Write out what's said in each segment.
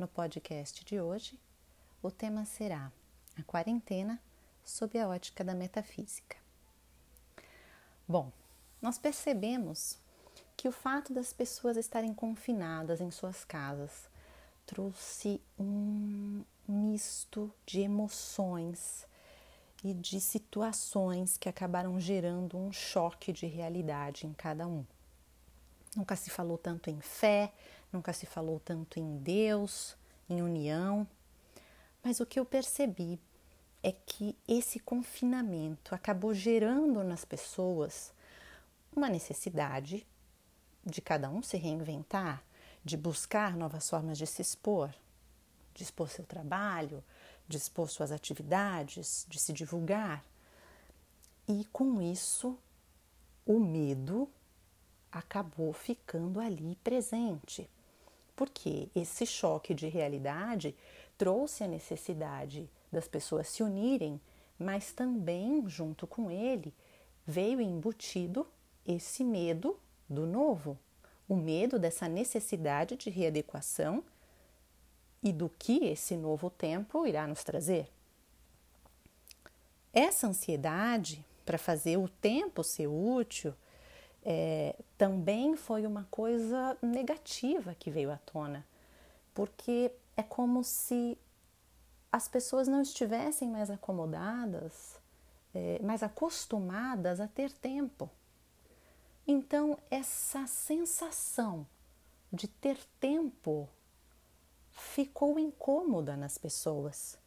No podcast de hoje, o tema será a quarentena sob a ótica da metafísica. Bom, nós percebemos que o fato das pessoas estarem confinadas em suas casas trouxe um misto de emoções e de situações que acabaram gerando um choque de realidade em cada um. Nunca se falou tanto em fé, nunca se falou tanto em Deus, em união, mas o que eu percebi é que esse confinamento acabou gerando nas pessoas uma necessidade de cada um se reinventar, de buscar novas formas de se expor, de expor seu trabalho, de expor suas atividades, de se divulgar. E com isso, o medo acabou ficando ali presente, porque esse choque de realidade trouxe a necessidade das pessoas se unirem, mas também, junto com ele, veio embutido esse medo do novo, o medo dessa necessidade de readequação e do que esse novo tempo irá nos trazer. Essa ansiedade para fazer o tempo ser útil é, também foi uma coisa negativa que veio à tona, porque é como se as pessoas não estivessem mais acomodadas, é, mais acostumadas a ter tempo. Então, essa sensação de ter tempo ficou incômoda nas pessoas.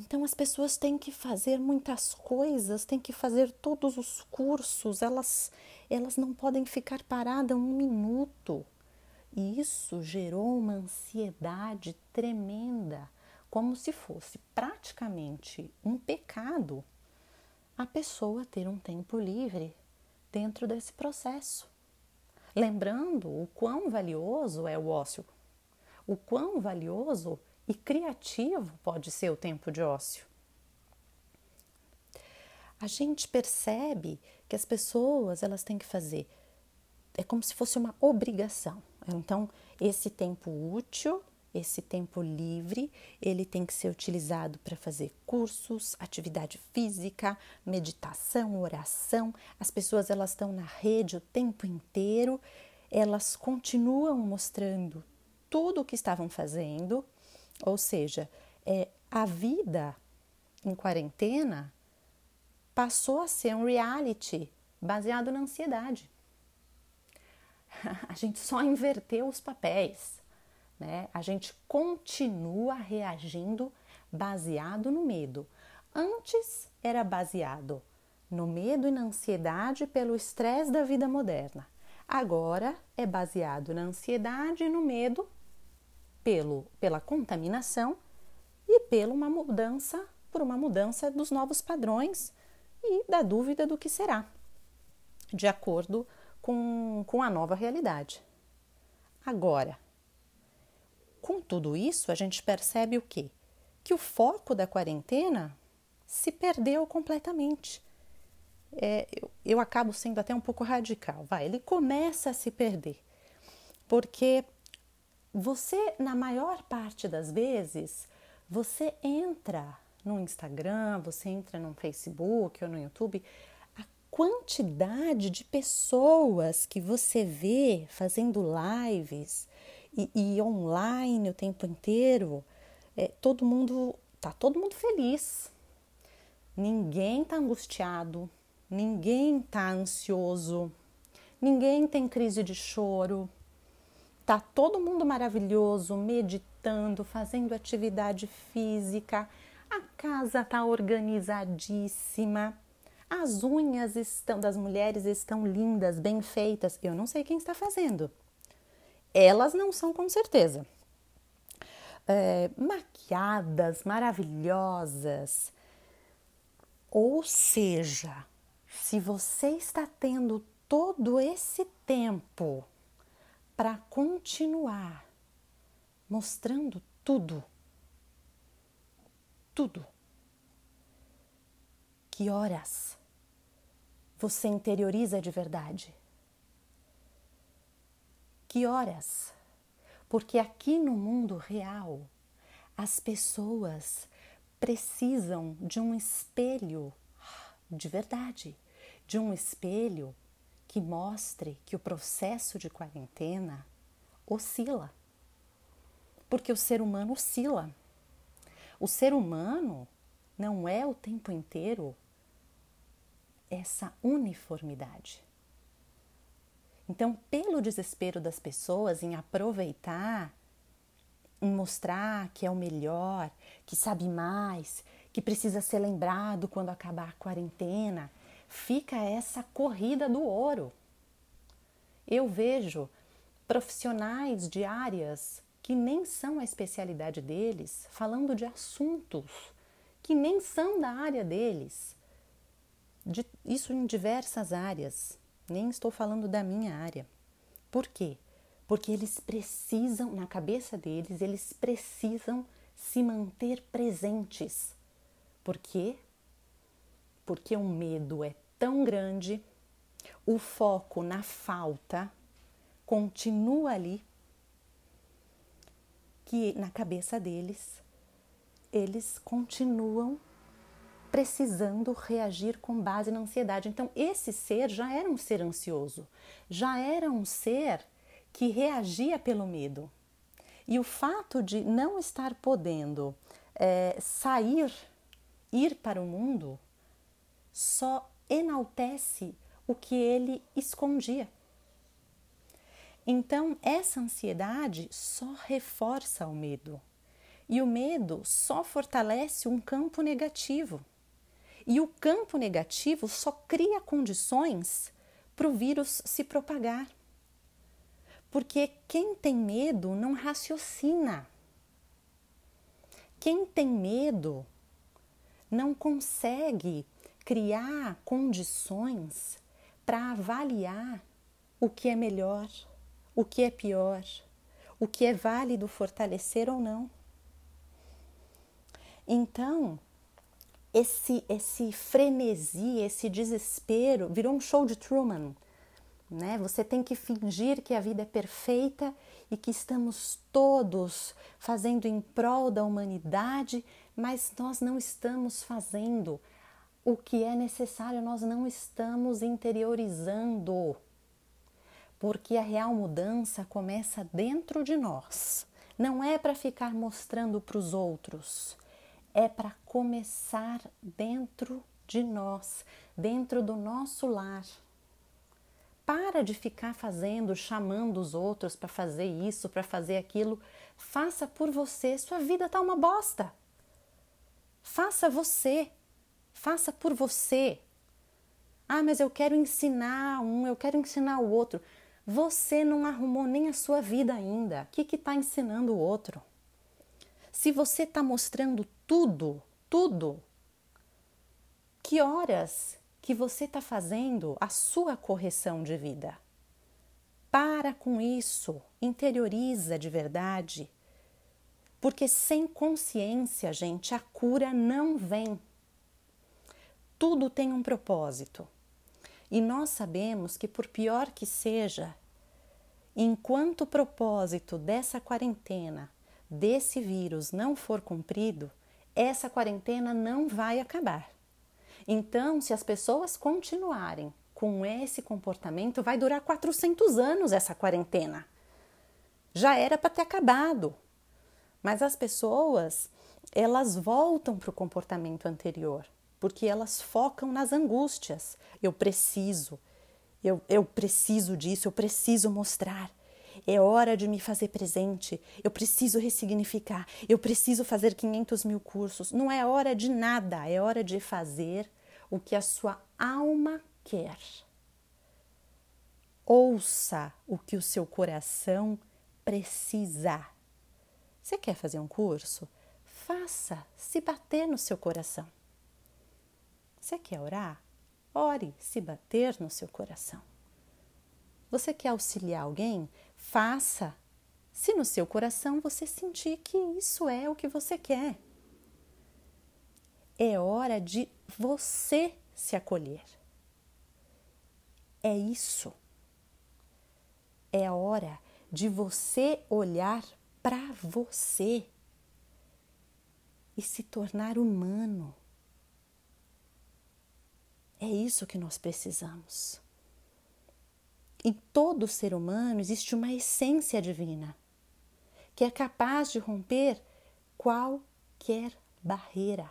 Então as pessoas têm que fazer muitas coisas, têm que fazer todos os cursos, elas, elas não podem ficar paradas um minuto. E isso gerou uma ansiedade tremenda, como se fosse praticamente um pecado a pessoa ter um tempo livre dentro desse processo. Lembrando o quão valioso é o ócio, o quão valioso e criativo pode ser o tempo de ócio. A gente percebe que as pessoas elas têm que fazer é como se fosse uma obrigação. Então, esse tempo útil, esse tempo livre, ele tem que ser utilizado para fazer cursos, atividade física, meditação, oração. As pessoas elas estão na rede o tempo inteiro, elas continuam mostrando tudo o que estavam fazendo, ou seja, é, a vida em quarentena passou a ser um reality baseado na ansiedade. A gente só inverteu os papéis, né? A gente continua reagindo baseado no medo. Antes era baseado no medo e na ansiedade pelo estresse da vida moderna. Agora é baseado na ansiedade e no medo pelo, pela contaminação e pela uma mudança, por uma mudança dos novos padrões e da dúvida do que será, de acordo com, com a nova realidade. Agora, com tudo isso, a gente percebe o quê? Que o foco da quarentena se perdeu completamente. É, eu, eu acabo sendo até um pouco radical, vai, ele começa a se perder, porque você, na maior parte das vezes, você entra no Instagram, você entra no Facebook ou no YouTube, a quantidade de pessoas que você vê fazendo lives e, e online o tempo inteiro, é, todo mundo tá todo mundo feliz. Ninguém tá angustiado, ninguém tá ansioso, ninguém tem crise de choro Tá todo mundo maravilhoso, meditando, fazendo atividade física. A casa tá organizadíssima. As unhas estão das mulheres estão lindas, bem feitas. Eu não sei quem está fazendo. Elas não são com certeza. É, maquiadas, maravilhosas. Ou seja, se você está tendo todo esse tempo para continuar mostrando tudo, tudo. Que horas você interioriza de verdade? Que horas? Porque aqui no mundo real, as pessoas precisam de um espelho de verdade, de um espelho que mostre que o processo de quarentena oscila. Porque o ser humano oscila. O ser humano não é o tempo inteiro essa uniformidade. Então, pelo desespero das pessoas em aproveitar, em mostrar que é o melhor, que sabe mais, que precisa ser lembrado quando acabar a quarentena, fica essa corrida do ouro. Eu vejo profissionais de áreas que nem são a especialidade deles, falando de assuntos que nem são da área deles. De, isso em diversas áreas, nem estou falando da minha área. Por quê? Porque eles precisam, na cabeça deles, eles precisam se manter presentes. Por quê? Porque o medo é tão grande, o foco na falta continua ali que na cabeça deles eles continuam precisando reagir com base na ansiedade. Então, esse ser já era um ser ansioso, já era um ser que reagia pelo medo. E o fato de não estar podendo é, sair, ir para o mundo, só enaltece o que ele escondia. Então, essa ansiedade só reforça o medo. E o medo só fortalece um campo negativo. E o campo negativo só cria condições para o vírus se propagar. Porque quem tem medo não raciocina. Quem tem medo não consegue criar condições para avaliar o que é melhor o que é pior, o que é válido fortalecer ou não. Então, esse esse frenesi, esse desespero virou um show de Truman, né? Você tem que fingir que a vida é perfeita e que estamos todos fazendo em prol da humanidade, mas nós não estamos fazendo o que é necessário, nós não estamos interiorizando porque a real mudança começa dentro de nós. Não é para ficar mostrando para os outros, é para começar dentro de nós, dentro do nosso lar. Para de ficar fazendo, chamando os outros para fazer isso, para fazer aquilo. Faça por você. Sua vida tá uma bosta. Faça você. Faça por você. Ah, mas eu quero ensinar um, eu quero ensinar o outro. Você não arrumou nem a sua vida ainda. O que está ensinando o outro? Se você está mostrando tudo, tudo, que horas que você está fazendo a sua correção de vida? Para com isso, interioriza de verdade. Porque sem consciência, gente, a cura não vem. Tudo tem um propósito. E nós sabemos que, por pior que seja, enquanto o propósito dessa quarentena, desse vírus, não for cumprido, essa quarentena não vai acabar. Então, se as pessoas continuarem com esse comportamento, vai durar 400 anos essa quarentena. Já era para ter acabado. Mas as pessoas, elas voltam para o comportamento anterior porque elas focam nas angústias. Eu preciso, eu, eu preciso disso, eu preciso mostrar. É hora de me fazer presente. Eu preciso ressignificar. Eu preciso fazer 500 mil cursos. Não é hora de nada, é hora de fazer o que a sua alma quer. Ouça o que o seu coração precisa. Você quer fazer um curso? Faça se bater no seu coração. Você quer orar? Ore se bater no seu coração. Você quer auxiliar alguém? Faça se no seu coração você sentir que isso é o que você quer. É hora de você se acolher. É isso. É hora de você olhar para você e se tornar humano. É isso que nós precisamos. Em todo ser humano existe uma essência divina que é capaz de romper qualquer barreira.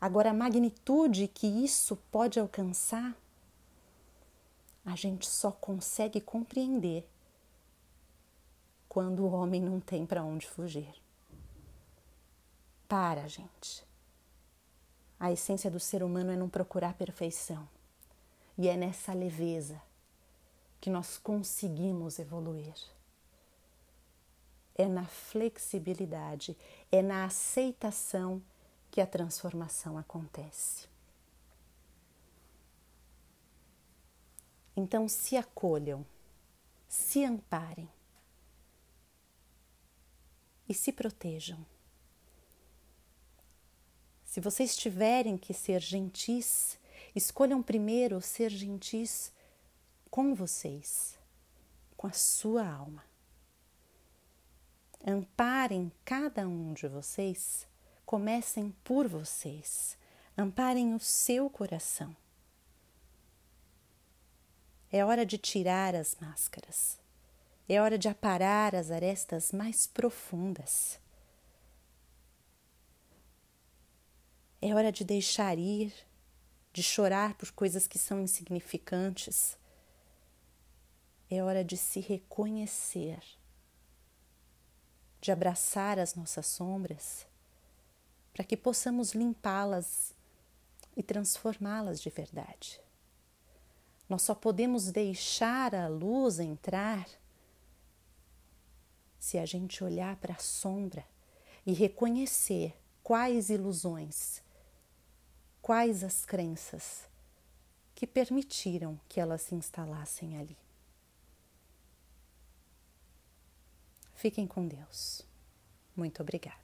Agora, a magnitude que isso pode alcançar, a gente só consegue compreender quando o homem não tem para onde fugir. Para, gente. A essência do ser humano é não procurar perfeição. E é nessa leveza que nós conseguimos evoluir. É na flexibilidade, é na aceitação que a transformação acontece. Então, se acolham, se amparem e se protejam. Se vocês tiverem que ser gentis, escolham primeiro ser gentis com vocês, com a sua alma. Amparem cada um de vocês, comecem por vocês, amparem o seu coração. É hora de tirar as máscaras, é hora de aparar as arestas mais profundas. É hora de deixar ir, de chorar por coisas que são insignificantes. É hora de se reconhecer, de abraçar as nossas sombras, para que possamos limpá-las e transformá-las de verdade. Nós só podemos deixar a luz entrar se a gente olhar para a sombra e reconhecer quais ilusões quais as crenças que permitiram que elas se instalassem ali. Fiquem com Deus. Muito obrigada.